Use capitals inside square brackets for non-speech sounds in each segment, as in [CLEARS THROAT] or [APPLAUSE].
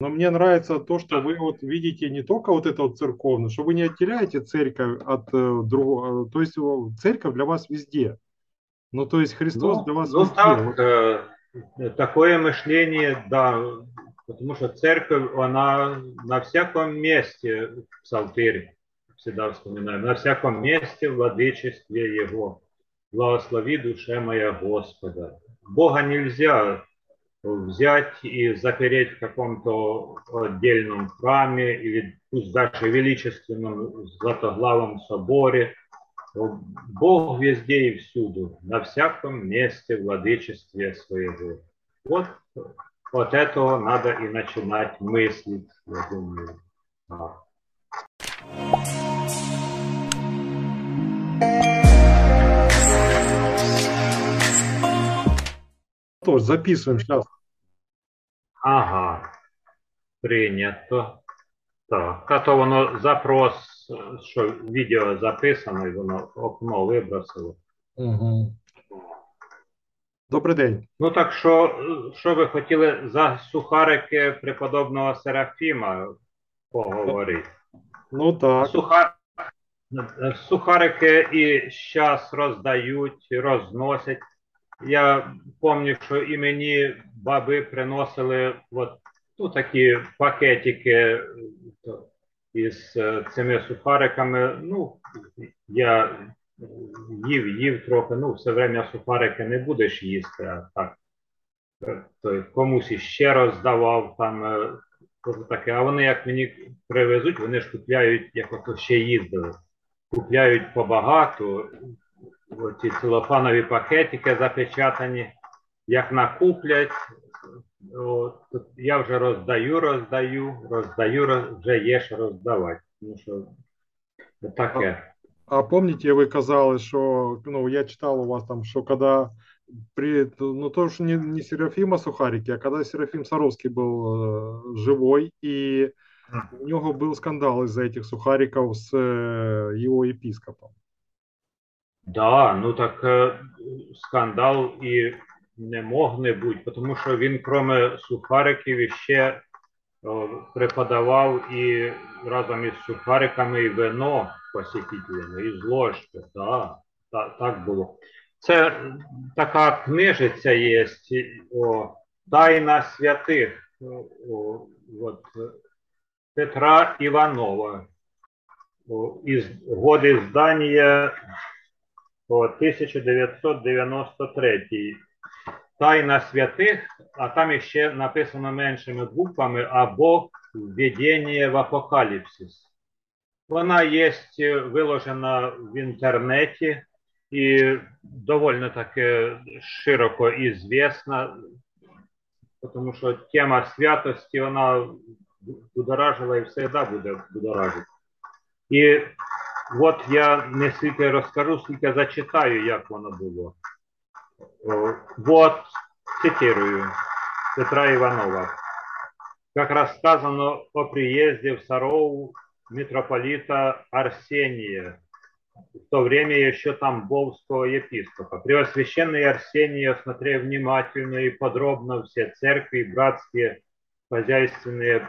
Но мне нравится то, что вы вот видите не только вот это вот церковное, что вы не отделяете церковь от э, другого, то есть э, церковь для вас везде. Ну, то есть Христос Ну, для вас ну везде. так, э, такое мышление, да, потому что церковь, она на всяком месте, псалтырь всегда вспоминаем, на всяком месте в владычестве Его. Благослови душе моя Господа. Бога нельзя взять и запереть в каком-то отдельном храме или пусть даже величественном златоглавом соборе. Бог везде и всюду, на всяком месте владычестве своего. Вот от этого надо и начинать мыслить, я думаю. Да. Тоже записываем сейчас. Ага, прийнято. Так, а то воно запрос, що відео записано, і воно окно вибросило. Угу. Добрий день. Ну так що, що ви хотіли за сухарики преподобного Серафіма поговорити? Ну так. Суха... Сухарики і зараз роздають, розносять. Я пам'ятаю, що і мені баби приносили от, ну, такі пакетики із цими сухариками. Ну, я їв, їв трохи, ну, все время сухарики не будеш їсти, а так. То комусь іще роздавав там таке. А вони як мені привезуть, вони ж купляють, як ото ще їздили. Купляють побагато, ці целофанові пакетики запечатані, як накуплять, от, я вже роздаю, роздаю, роздаю, роз, вже є що роздавати. Тому що таке. А помните, вы казали, что, ну, я читал у вас там, что когда при, ну, то, что не, не Серафима Сухарики, а когда Серафим Саровский был э, живой, и у него был скандал из-за этих сухариков с э, его епископом. Да, ну так е, скандал і не мог не бути, тому що він, крім сухариків, іще о, преподавав і разом із сухариками і вино посетителям, і з ложки. Да, та, так було. Це така книжиця є о, Тайна святих о, от, Петра Іванова. О, із годи здання 1993. Тайна святих, а там ще написано меншими буквами або введення в апокаліпсис. Вона є виложена в інтернеті і доволі таки широко известна, тому що тема святості вона будоражила і завжди буде будоражити. І от я не стільки розкажу, скільки зачитаю, як воно було. Вот, цитирую Петра Иванова. Как рассказано о приезде в Саров митрополита Арсения, в то время еще Тамбовского епископа. Преосвященный Арсений, осмотрев внимательно и подробно все церкви и братские хозяйственные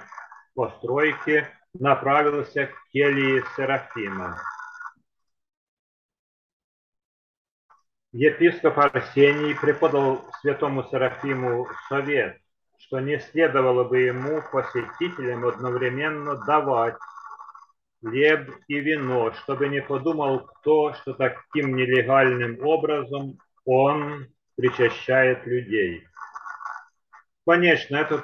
постройки, направился к келье Серафима. Епископ Арсений преподал святому Серафиму совет, что не следовало бы ему посетителям одновременно давать хлеб и вино, чтобы не подумал кто, что таким нелегальным образом он причащает людей. Конечно, этот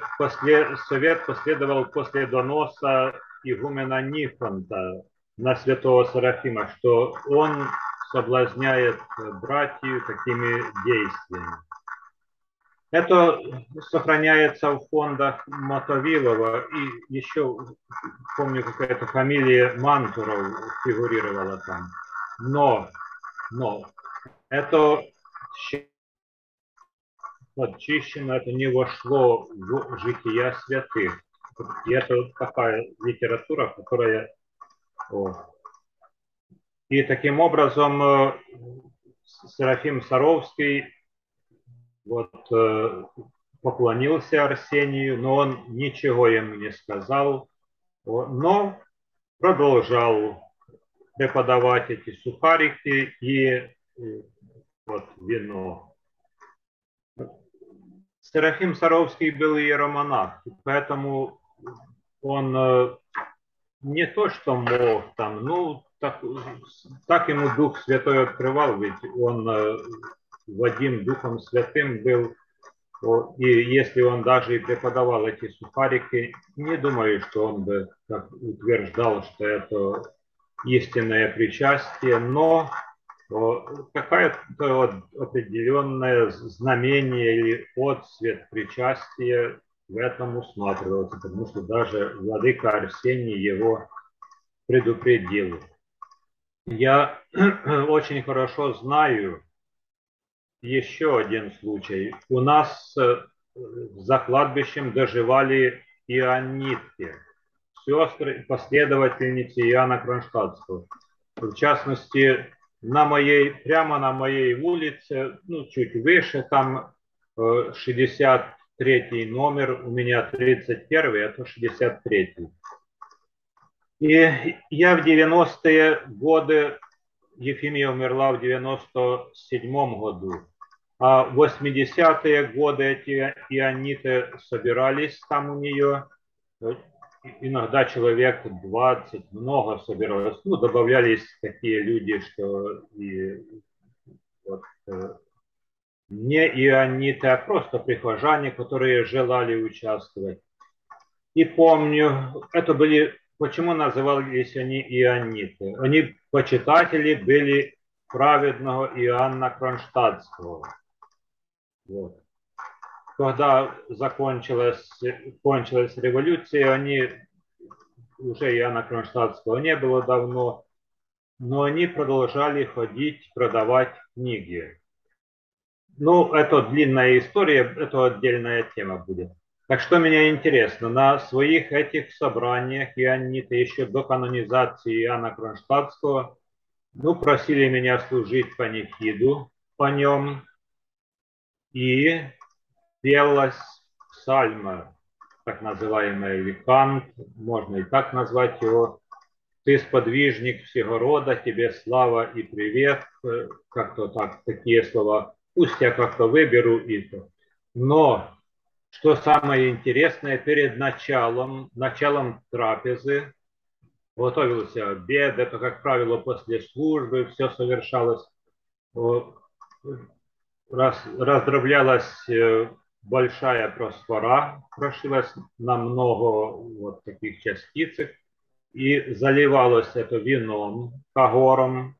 совет последовал после доноса игумена Нифонта на святого Серафима, что он соблазняет братью такими действиями. Это сохраняется в фондах Мотовилова и еще, помню, какая-то фамилия Мантуров фигурировала там. Но, но, это подчищено, это не вошло в жития святых. И это такая литература, которая... И таким образом Серафим Саровский вот поклонился Арсению, но он ничего ему не сказал, но продолжал преподавать эти сухарики и вот вино. Серафим Саровский был иеромонах, поэтому он э, не то что мог там, ну, так, так ему Дух Святой открывал, ведь он э, Вадим Духом Святым был, и если он даже и преподавал эти сухарики, не думаю, что он бы так утверждал, что это истинное причастие, но какое-то определенное знамение или отцвет причастия в этом усматривался, потому что даже владыка Арсений его предупредил. Я [CLEARS THROAT] очень хорошо знаю еще один случай. У нас э, за кладбищем доживали ионитки, сестры, последовательницы Иоанна Кронштадтского. В частности, на моей, прямо на моей улице, ну, чуть выше, там 63 э, номер, у меня 31, это 63. И я в 90-е годы, Ефимия умерла в 97 году, а в 80-е годы эти иониты собирались там у нее, иногда человек 20, много собиралось. Ну, добавлялись такие люди, что и вот, э, не иониты, а просто прихожане, которые желали участвовать. И помню, это были, почему назывались они иониты? Они почитатели были праведного Иоанна Кронштадтского. Вот когда закончилась, кончилась революция, они, уже Иоанна Кронштадтского не было давно, но они продолжали ходить, продавать книги. Ну, это длинная история, это отдельная тема будет. Так что меня интересно, на своих этих собраниях Иоанниты еще до канонизации Иоанна Кронштадтского, ну, просили меня служить панихиду по нем. И пелась псальма, так называемая Викант, можно и так назвать его. Ты сподвижник всего рода, тебе слава и привет, как-то так, такие слова. Пусть я как-то выберу это. Но, что самое интересное, перед началом, началом трапезы, готовился обед, это, как правило, после службы все совершалось, раз, раздроблялась э, большая просфора прошилась на много вот таких частицек и заливалось это вином, когором,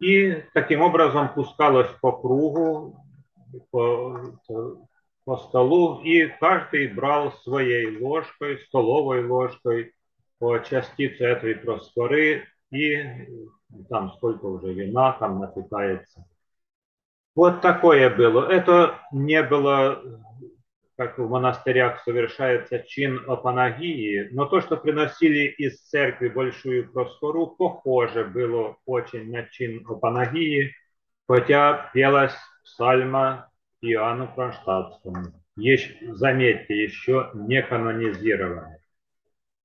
и таким образом пускалось по кругу, по, по столу, и каждый брал своей ложкой, столовой ложкой по частице этой просфоры, и там сколько уже вина там напитается. Вот такое было. Это не было, как в монастырях совершается чин апанагии, но то, что приносили из церкви большую просфору, похоже было очень на чин апанагии, хотя пелась псальма Иоанну Кронштадтскому. Есть, заметьте, еще не канонизированная.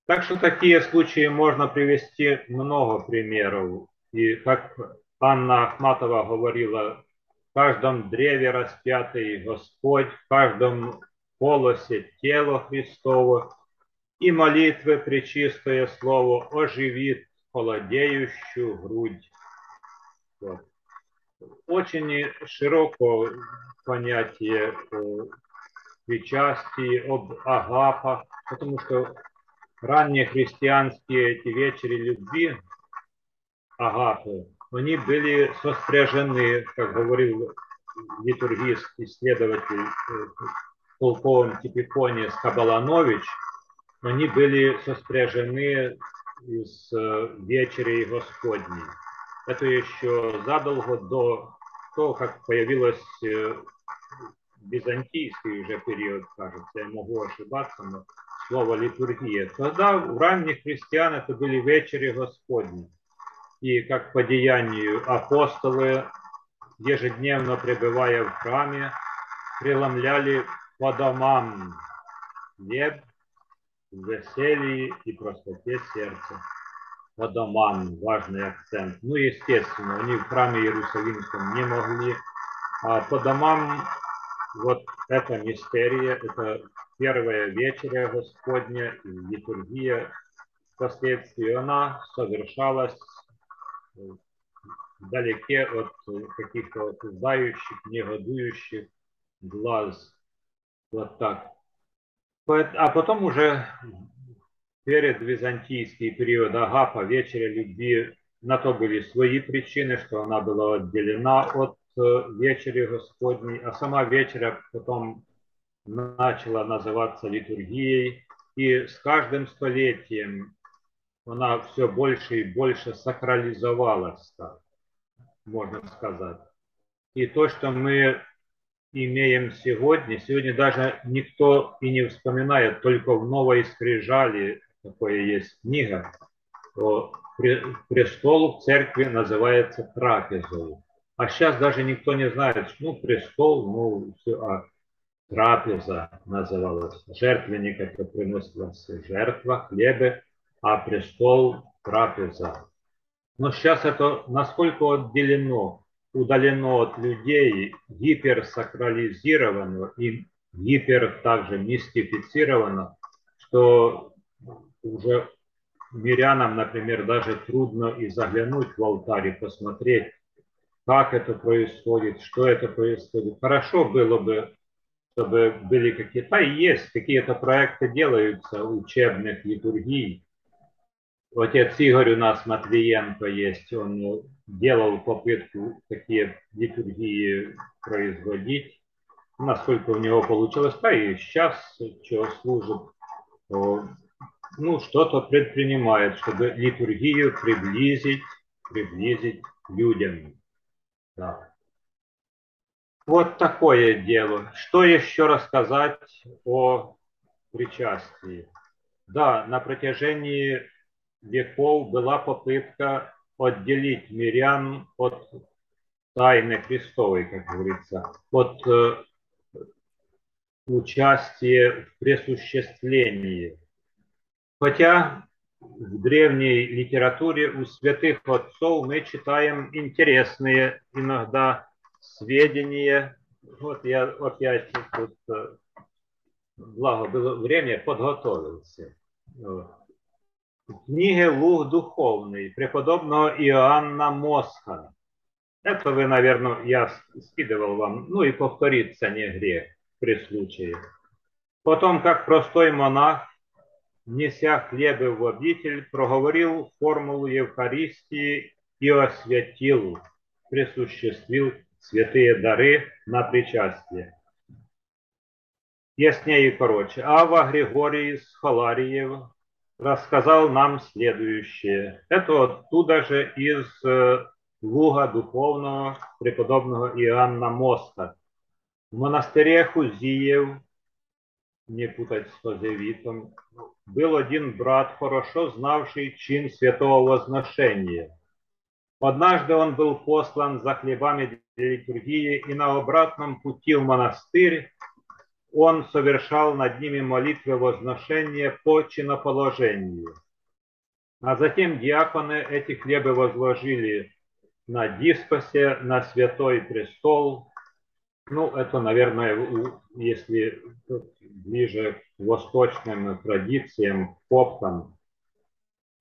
Так что такие случаи можно привести много примеров. И как Анна Ахматова говорила каждом древе распятый Господь, в каждом полосе тело Христово, и молитвы пречистое слово оживит холодеющую грудь. Вот. Очень широко понятие о причастии, об агапах, потому что ранние христианские эти вечери любви, агапы, они были соспряжены, как говорил литургист, исследователь в полковом Типиконе Скабаланович, они были соспряжены из э, вечерей Господней. Это еще задолго до того, как появилась э, византийский уже период, кажется, я могу ошибаться, но слово литургия. Тогда у ранних христиан это были вечери Господни и как по деянию апостолы, ежедневно пребывая в храме, преломляли по домам хлеб в веселье и простоте сердца. По домам важный акцент. Ну, естественно, они в храме Иерусалимском не могли. А по домам вот эта мистерия, это первая вечеря Господня, литургия впоследствии, она совершалась вдалеке от каких-то осуждающих, негодующих глаз. Вот так. А потом уже перед византийский период Агапа, вечеря любви, на то были свои причины, что она была отделена от э, вечери Господней, а сама вечеря потом начала называться литургией, и с каждым столетием она все больше и больше сакрализовалась, так, можно сказать. И то, что мы имеем сегодня, сегодня даже никто и не вспоминает, только в Новой Скрижали, такое есть книга, то престол в церкви называется трапезой. А сейчас даже никто не знает, ну, престол, ну, все, а трапеза называлась. Жертвенник это приносилась жертва, хлебы, а престол трапеза. Но сейчас это насколько отделено удалено от людей, гиперсакрализировано и гипер также мистифицировано, что уже мирянам, например, даже трудно и заглянуть в алтарь и посмотреть, как это происходит, что это происходит. Хорошо было бы, чтобы были какие-то, и есть какие-то проекты делаются учебных литургий, Отец Игорь у нас Матвиенко есть, он делал попытку такие литургии производить. Насколько у него получилось, да и сейчас, что служит, ну, что-то предпринимает, чтобы литургию приблизить, приблизить людям. Да. Вот такое дело. Что еще рассказать о причастии? Да, на протяжении веков была попытка отделить мирян от тайны Христовой, как говорится, от э, участия в присуществлении. Хотя в древней литературе у святых отцов мы читаем интересные иногда сведения. Вот я опять тут, э, благо было время, подготовился. Книги «Луг духовный» преподобного Иоанна Мосха. Это вы, наверное, я скидывал вам, ну и повториться не грех при случае. Потом, как простой монах, неся хлебы в обитель, проговорил формулу Евхаристии и освятил, присуществил святые дары на причастие. Яснее и короче. Ава Григорий Схолариев рассказал нам следующее. Это оттуда же из э, луга духовного преподобного Иоанна Моста. В монастыре Хузиев, не путать с Хозевитом, был один брат, хорошо знавший чин святого возношения. Однажды он был послан за хлебами для литургии, и на обратном пути в монастырь он совершал над ними молитвы возношения по чиноположению. А затем диаконы эти хлебы возложили на диспосе, на святой престол. Ну, это, наверное, если ближе к восточным традициям, коптам.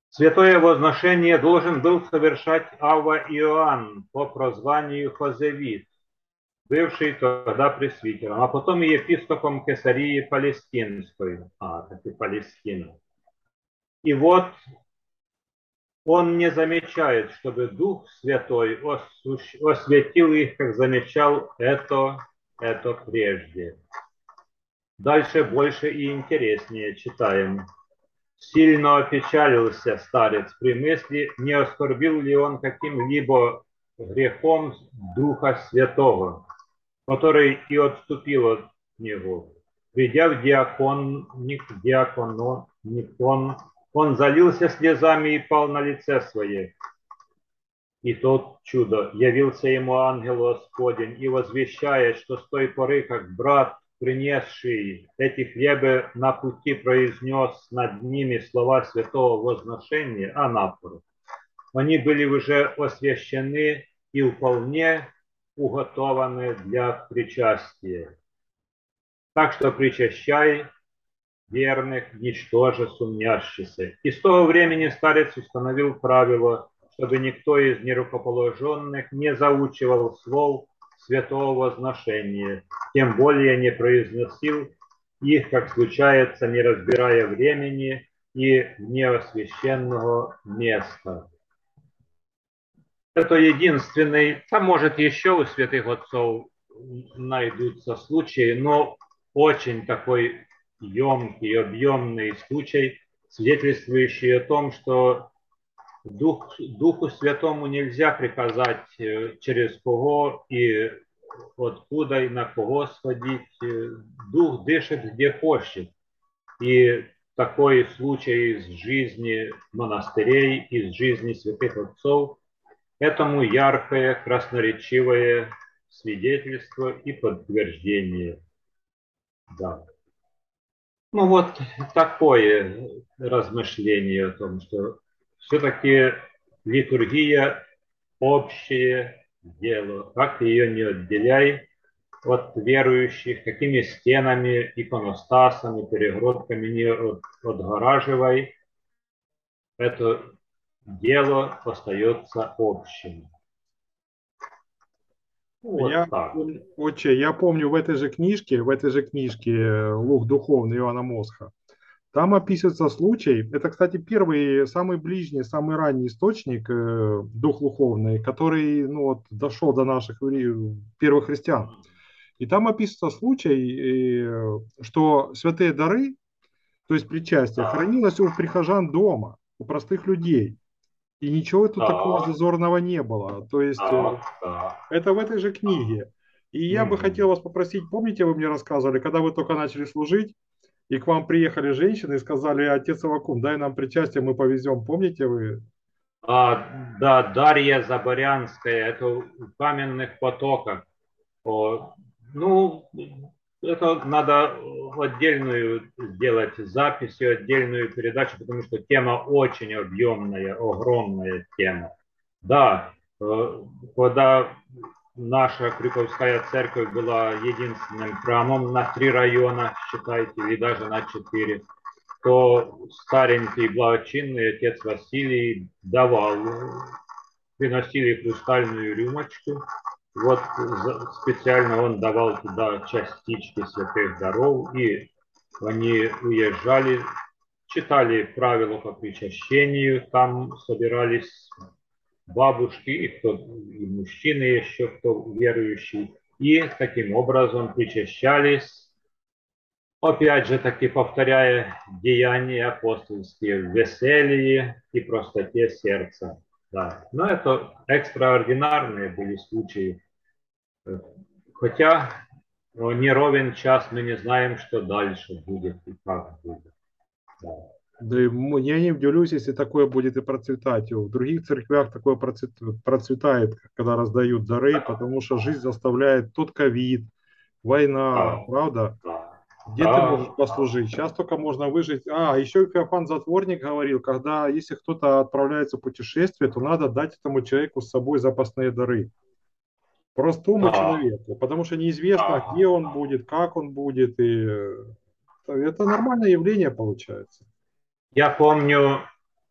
Святое возношение должен был совершать Ава Иоанн по прозванию Хозевит бывший тогда пресвитером, а потом и епископом Кесарии Палестинской, а, так и Палестина. И вот он не замечает, чтобы Дух Святой осветил их, как замечал это, это прежде. Дальше больше и интереснее читаем. Сильно опечалился старец при мысли, не оскорбил ли он каким-либо грехом Духа Святого который и отступил от него. Придя в диаконник, диакононикон, он залился слезами и пал на лице свое. И тот чудо явился ему ангел Господень и возвещает, что с той поры, как брат принесший эти хлебы на пути, произнес над ними слова святого возношения, анафору. Они были уже освящены и вполне уготованы для причастия. Так что причащай верных, ничтоже сумнящихся. И с того времени старец установил правило, чтобы никто из нерукоположенных не заучивал слов святого возношения, тем более не произносил их, как случается, не разбирая времени и неосвященного места. Это единственный, а может еще у святых отцов найдутся случаи, но очень такой емкий, объемный случай, свидетельствующий о том, что Дух, Духу Святому нельзя приказать, э, через кого и откуда и на кого сходить. Э, Дух дышит где хочет. И такой случай из жизни монастырей, из жизни святых отцов, этому яркое, красноречивое свидетельство и подтверждение. Да. Ну вот такое размышление о том, что все-таки литургия общее дело. Как ее не отделяй от верующих, какими стенами, иконостасами, перегородками не отгораживай, это дело остается общим. Вот я, так. Отче, я помню в этой же книжке, в этой же книжке «Лук духовный» Иоанна Мосха, там описывается случай, это, кстати, первый, самый ближний, самый ранний источник, э, дух духовный, который ну, вот, дошел до наших первых христиан. И там описывается случай, э, что святые дары, то есть причастие, хранилось у прихожан дома, у простых людей. И ничего тут такого зазорного не было. То есть э, это в этой же книге. И я бы хотел вас попросить, помните, вы мне рассказывали, когда вы только начали служить, и к вам приехали женщины и сказали, отец Авакум, дай нам причастие, мы повезем. Помните вы? А, да, Дарья Заборянская, это в каменных потоках. О, ну, это надо отдельную сделать запись и отдельную передачу, потому что тема очень объемная, огромная тема. Да, э, когда наша Крюковская церковь была единственным храмом на три района, считайте, или даже на четыре, то старенький благочинный отец Василий давал, приносили хрустальную рюмочку, вот специально он давал туда частички святых даров, и они уезжали, читали правила по причащению, там собирались бабушки, и, кто, и мужчины еще, кто верующий, и таким образом причащались, опять же таки повторяя деяния апостольские в веселье и простоте сердца. Да. Но это экстраординарные были случаи. Хотя не ровен час мы не знаем, что дальше будет и как будет. Да. Да я не удивлюсь, если такое будет и процветать. В других церквях такое процветает, когда раздают дары, потому что жизнь заставляет тот ковид, война, правда? Где ты можешь послужить? Сейчас только можно выжить. А, еще Феофан Затворник говорил, когда, если кто-то отправляется в путешествие, то надо дать этому человеку с собой запасные дары. Простому человеку, потому что неизвестно, где он будет, как он будет. И э, это нормальное явление получается. Я помню,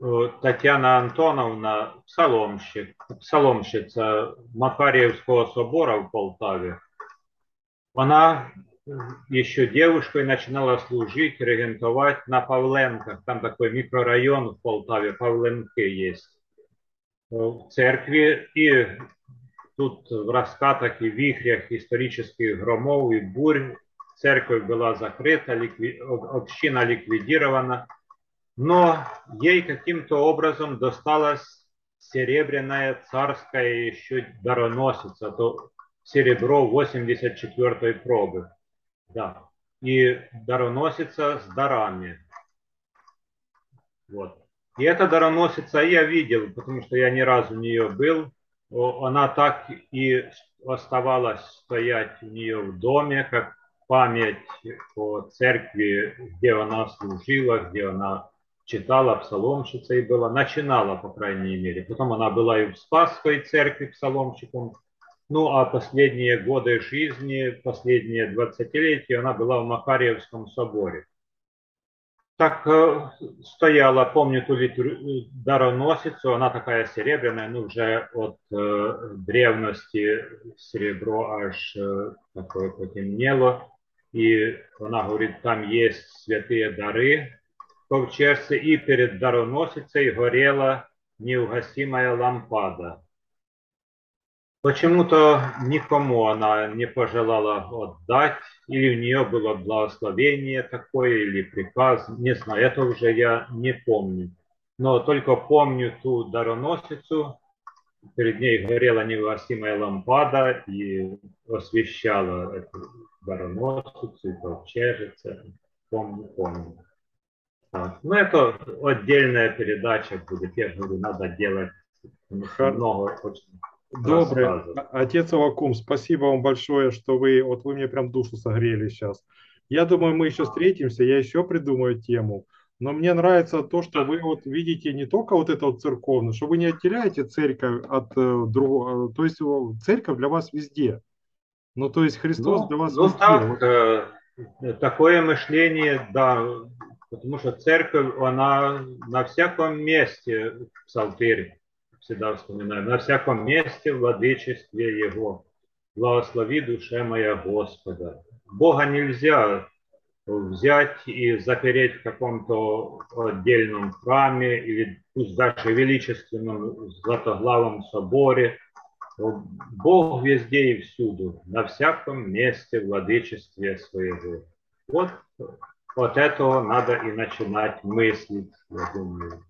э, Татьяна Антоновна, псаломщик, псаломщица Макарьевского собора в Полтаве, она еще девушкой начинала служить, регентовать на Павленках. Там такой микрорайон в Полтаве, Павленки есть. Э, в церкви и тут в раскатах и вихрях исторических громов и бурь церковь была закрыта, ликви... община ликвидирована – но ей каким-то образом досталась серебряная царская еще дароносица, то серебро 84 пробы. Да. И дароносица с дарами. Вот. И эта дароносица я видел, потому что я ни разу у нее был. Она так и оставалась стоять у нее в доме, как память о церкви, где она служила, где она читала, псаломщицей была, начинала, по крайней мере. Потом она была и в Спасской церкви псаломщиком. Ну, а последние годы жизни, последние двадцатилетия она была в Макарьевском соборе. Так э, стояла, помню ту литр... дароносицу, она такая серебряная, ну, уже от э, древности серебро аж э, такое потемнело. И она говорит, там есть святые дары, ковчежце, и перед дароносицей горела неугасимая лампада. Почему-то никому она не пожелала отдать, или у нее было благословение такое, или приказ, не знаю, это уже я не помню. Но только помню ту дароносицу, перед ней горела невыносимая лампада и освещала эту дароносицу и ковчежица. Помню, помню. Так. Ну, это отдельная передача будет. Я говорю, надо делать много очень Добрый. Отец Авакум, спасибо вам большое, что вы, вот вы мне прям душу согрели сейчас. Я думаю, мы еще встретимся, я еще придумаю тему. Но мне нравится то, что вы вот видите не только вот это вот церковное, что вы не отделяете церковь от э, другого, то есть церковь для вас везде. Ну, то есть Христос ну, для вас ну, везде. Так, э, такое мышление, да, потому что церковь, она на всяком месте в Псалтире всегда вспоминаю, на всяком месте владычестве Его. Благослови душе моя Господа. Бога нельзя взять и запереть в каком-то отдельном храме или пусть даже величественном златоглавом соборе. Бог везде и всюду, на всяком месте владычестве своего. Вот от этого надо и начинать мыслить, я думаю.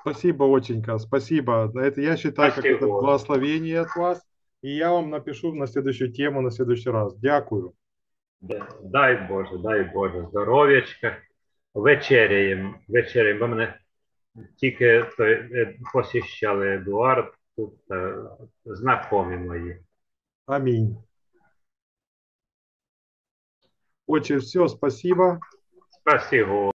Спасибо, Оченька, спасибо. Это я считаю, спасибо. как это благословение от вас. И я вам напишу на следующую тему на следующий раз. Дякую. Дай Боже, дай Боже, здоров'ячка. Вечеряємо, вечеряємо. Бо мене тільки посіщали Едуард, тут знакомі мої. Амінь. Отче, все, спасибо. Спасибо.